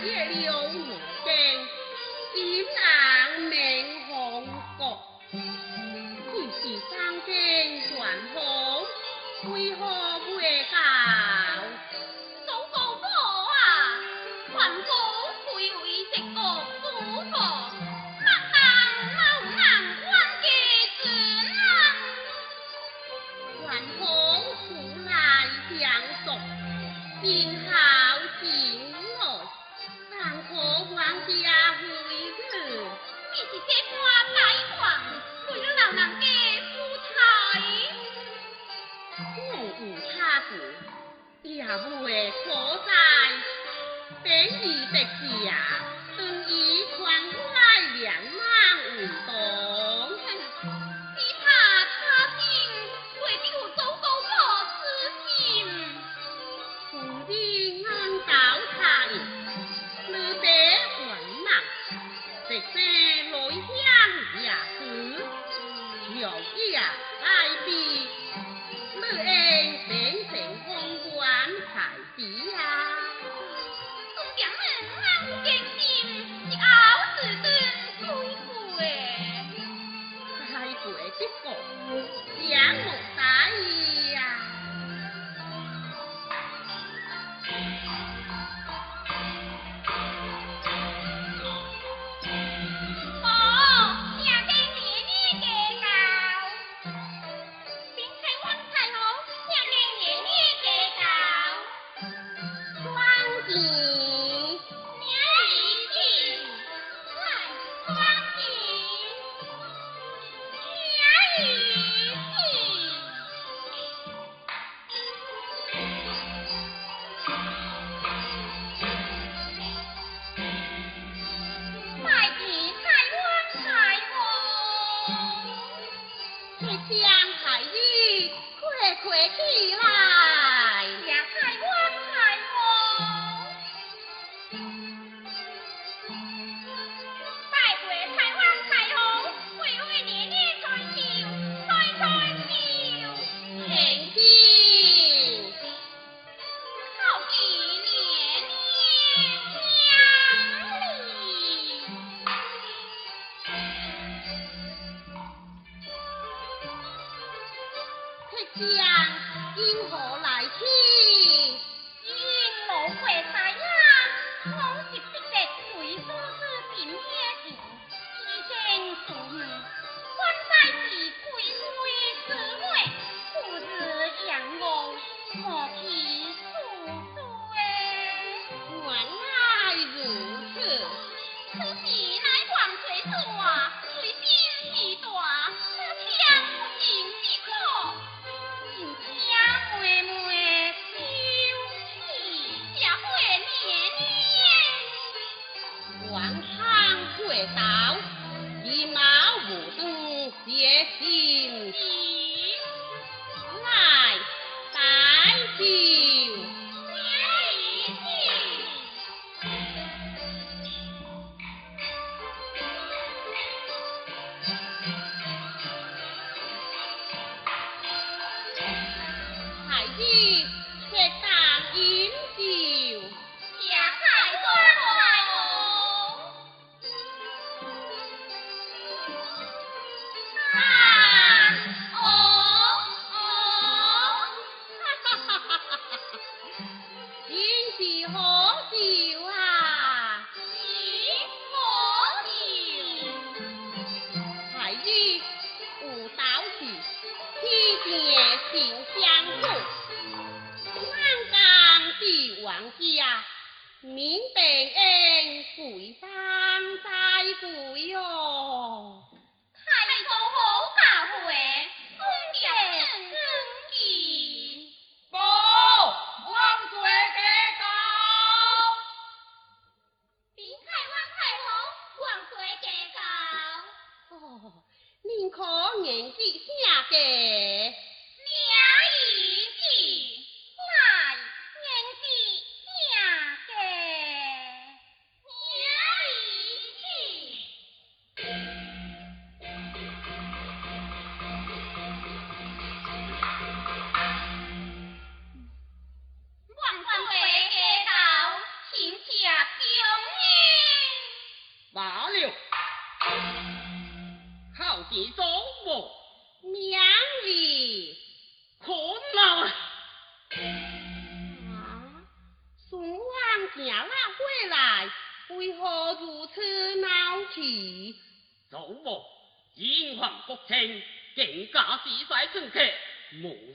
夜里有五更，一难。为何在？便宜得呀。将海鱼快快起来，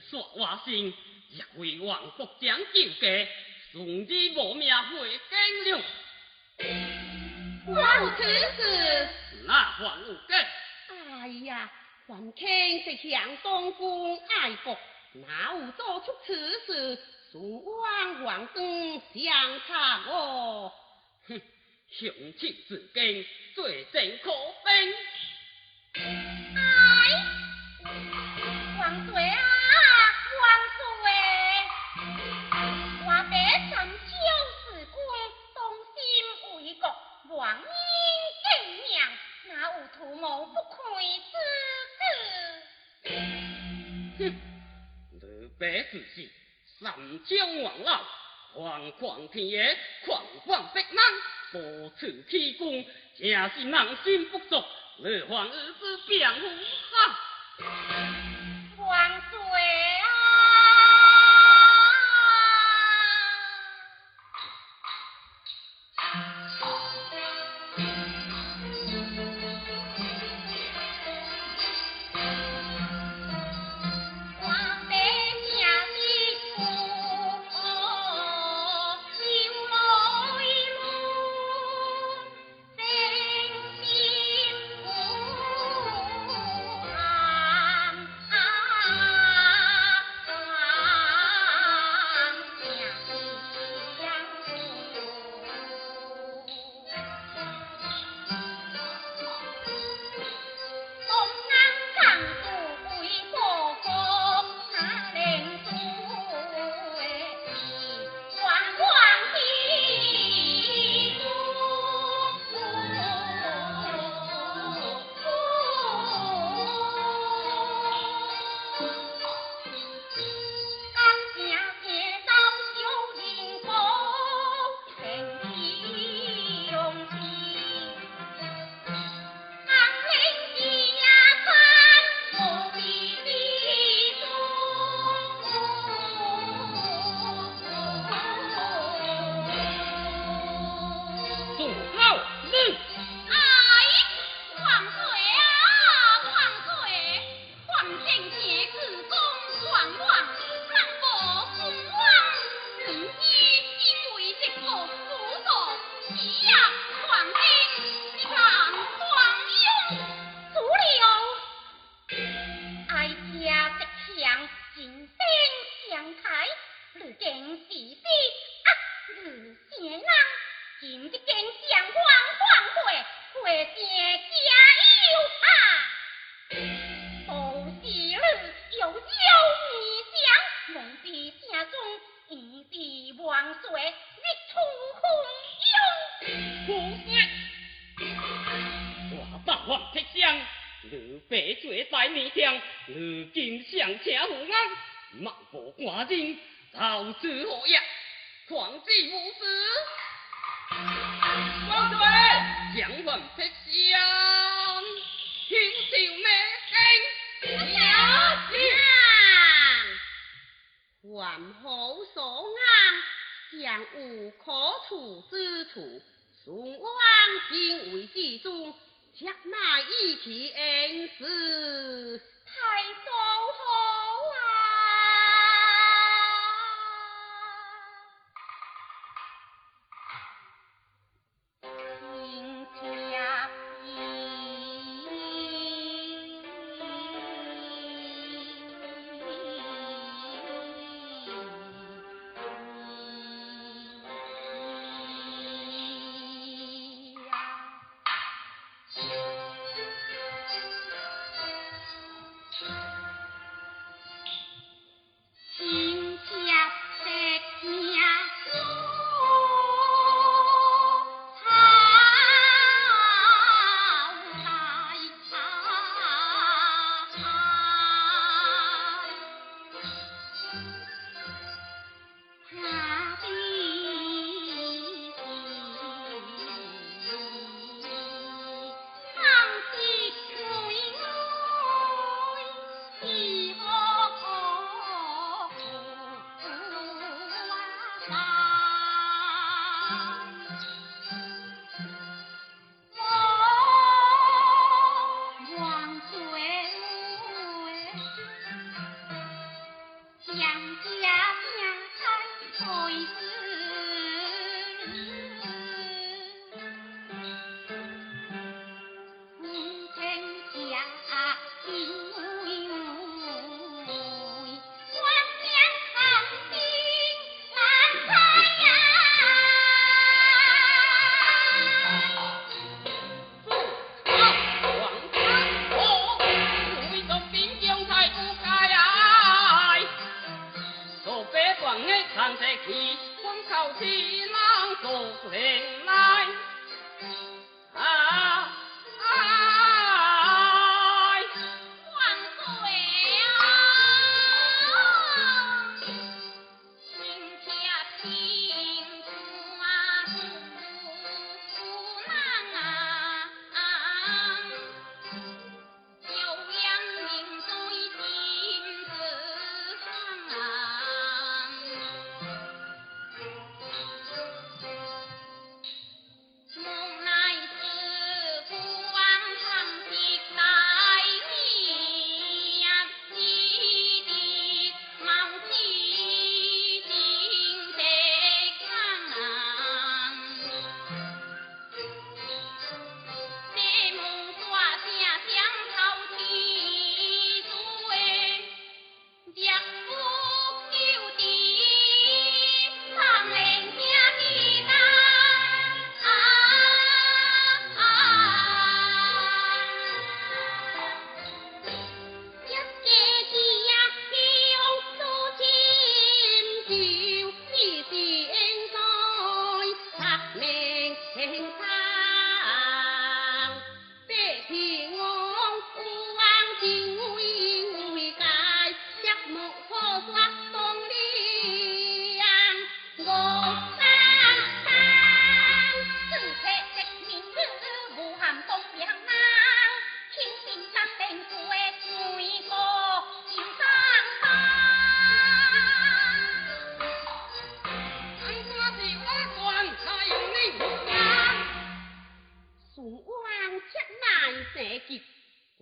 说话声，也为王国将救家，送之无命回京了。关此事，那还有个？哎呀，还卿是向东宫爱国，哪有做出此事？宋王王登相差我，哼，雄起自敬，罪证可分。不愧之子？哼，刘备自是三江王老，狂狂天野，狂狂色难，多次起功，正是人心不足。乐皇儿子辩护哈，你啊！雪面，如今上请无安，忙不挂心，老子何呀？狂计无私，王主，将魂撇相，天朝明星，有将，还好所安，尚无可处之处，宋王今为之中。将那一天是太多。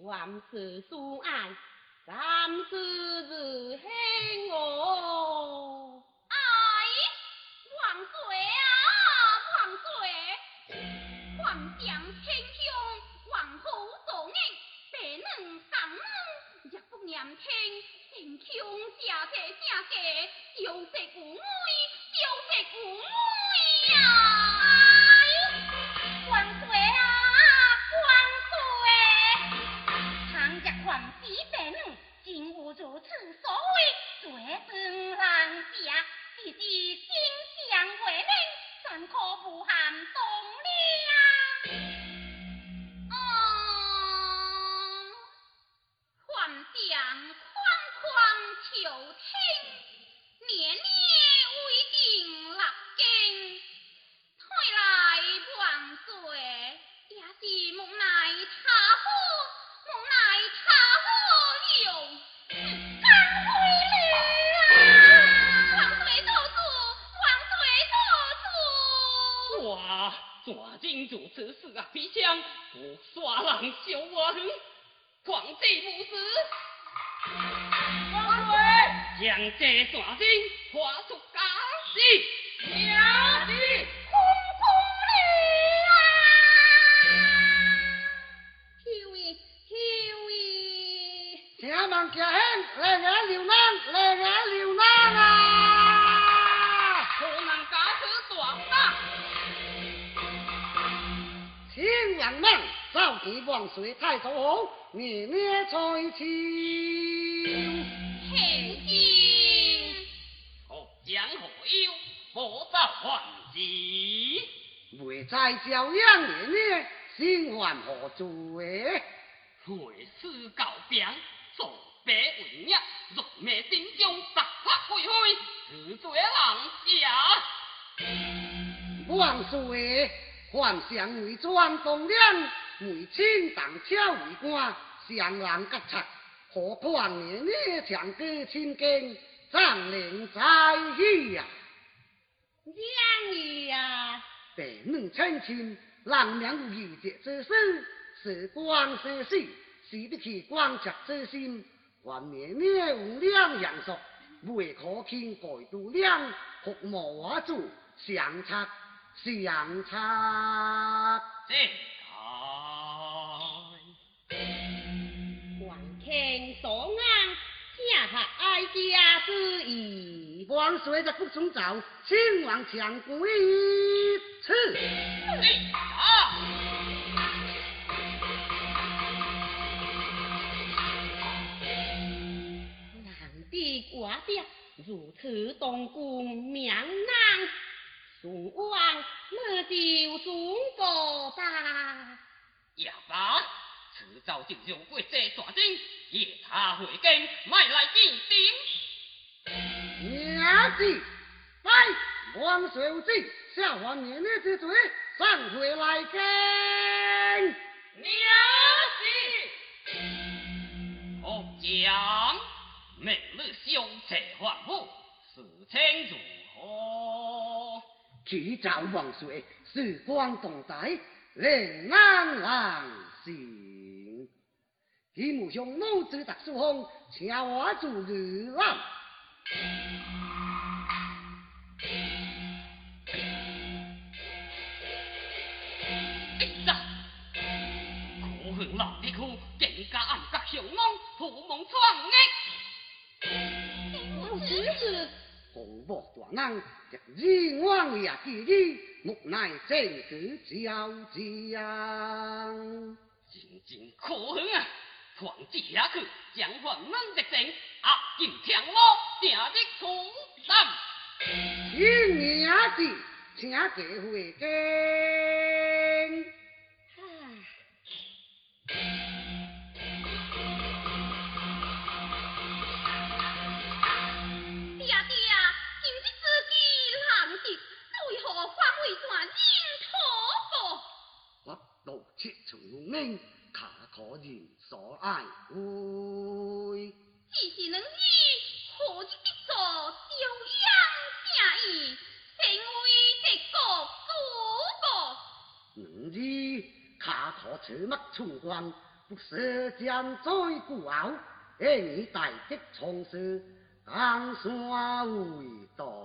万事顺安，三世日兴哦。哎，万岁啊，万岁！万将天兄，王后作孽，白能上门，也不念听，天兄下界下界，有责无畏，有责将这山精画出家事，了是。空空了啊！求伊，求伊，请问家兄，来眼流难，来眼流难啊！可能家此断打。请人们召集万岁太祖后，年年在朝。现今何将何忧，莫遭还击。未在教养年年，心还何罪？会师告病，做白为孽，入灭心中，杀杀灰灰，自罪人下。万岁，还上为庄东亮，为亲当车为官，上人吉察，何况年年唱歌亲经，张灵在意呀！让伊呀，白女亲亲，人名如这之事，时光逝逝，使得其光泽之心，还年年无两阳寿，未可轻改度两，服无我主，相差相差。这哀家之意。万岁在不中奏，请王强归此。哎啊！难的寡爹如此东宫名难，宋王那就中国吧。也罢，迟早就用过这山精，夜叉回京，卖来见顶。娘子，来，万岁有旨，下还年年之罪，上回来见。娘子，何将明日相车还府，事情如何？启奏万岁，时光动态，令安郎行。吉母兄母子特殊风，请我做日郎。老更加暗角凶猛，图谋创业。我只是大日往也记忆，木乃正子交将。真正可恨啊！皇子下去，将还门的正，压进天罗，定的苦胆。请娘子，请这回京。爹爹，今日之计难敌，为何反为传人托付？我道切从命，卡可人所爱。只是能以何日的所修养正义，成为敌国诸国。能知卡可赤目冲光，不射箭在孤傲，而你大吉从事，江山为当。